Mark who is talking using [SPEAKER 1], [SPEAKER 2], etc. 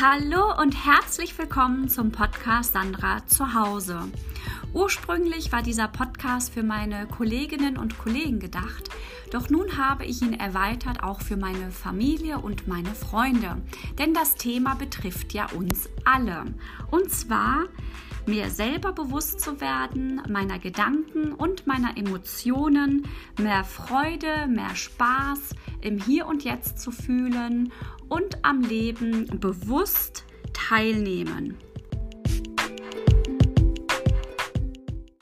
[SPEAKER 1] Hallo und herzlich willkommen zum Podcast Sandra zu Hause. Ursprünglich war dieser Podcast für meine Kolleginnen und Kollegen gedacht, doch nun habe ich ihn erweitert auch für meine Familie und meine Freunde, denn das Thema betrifft ja uns alle. Und zwar mir selber bewusst zu werden, meiner Gedanken und meiner Emotionen, mehr Freude, mehr Spaß im Hier und Jetzt zu fühlen und am Leben bewusst teilnehmen.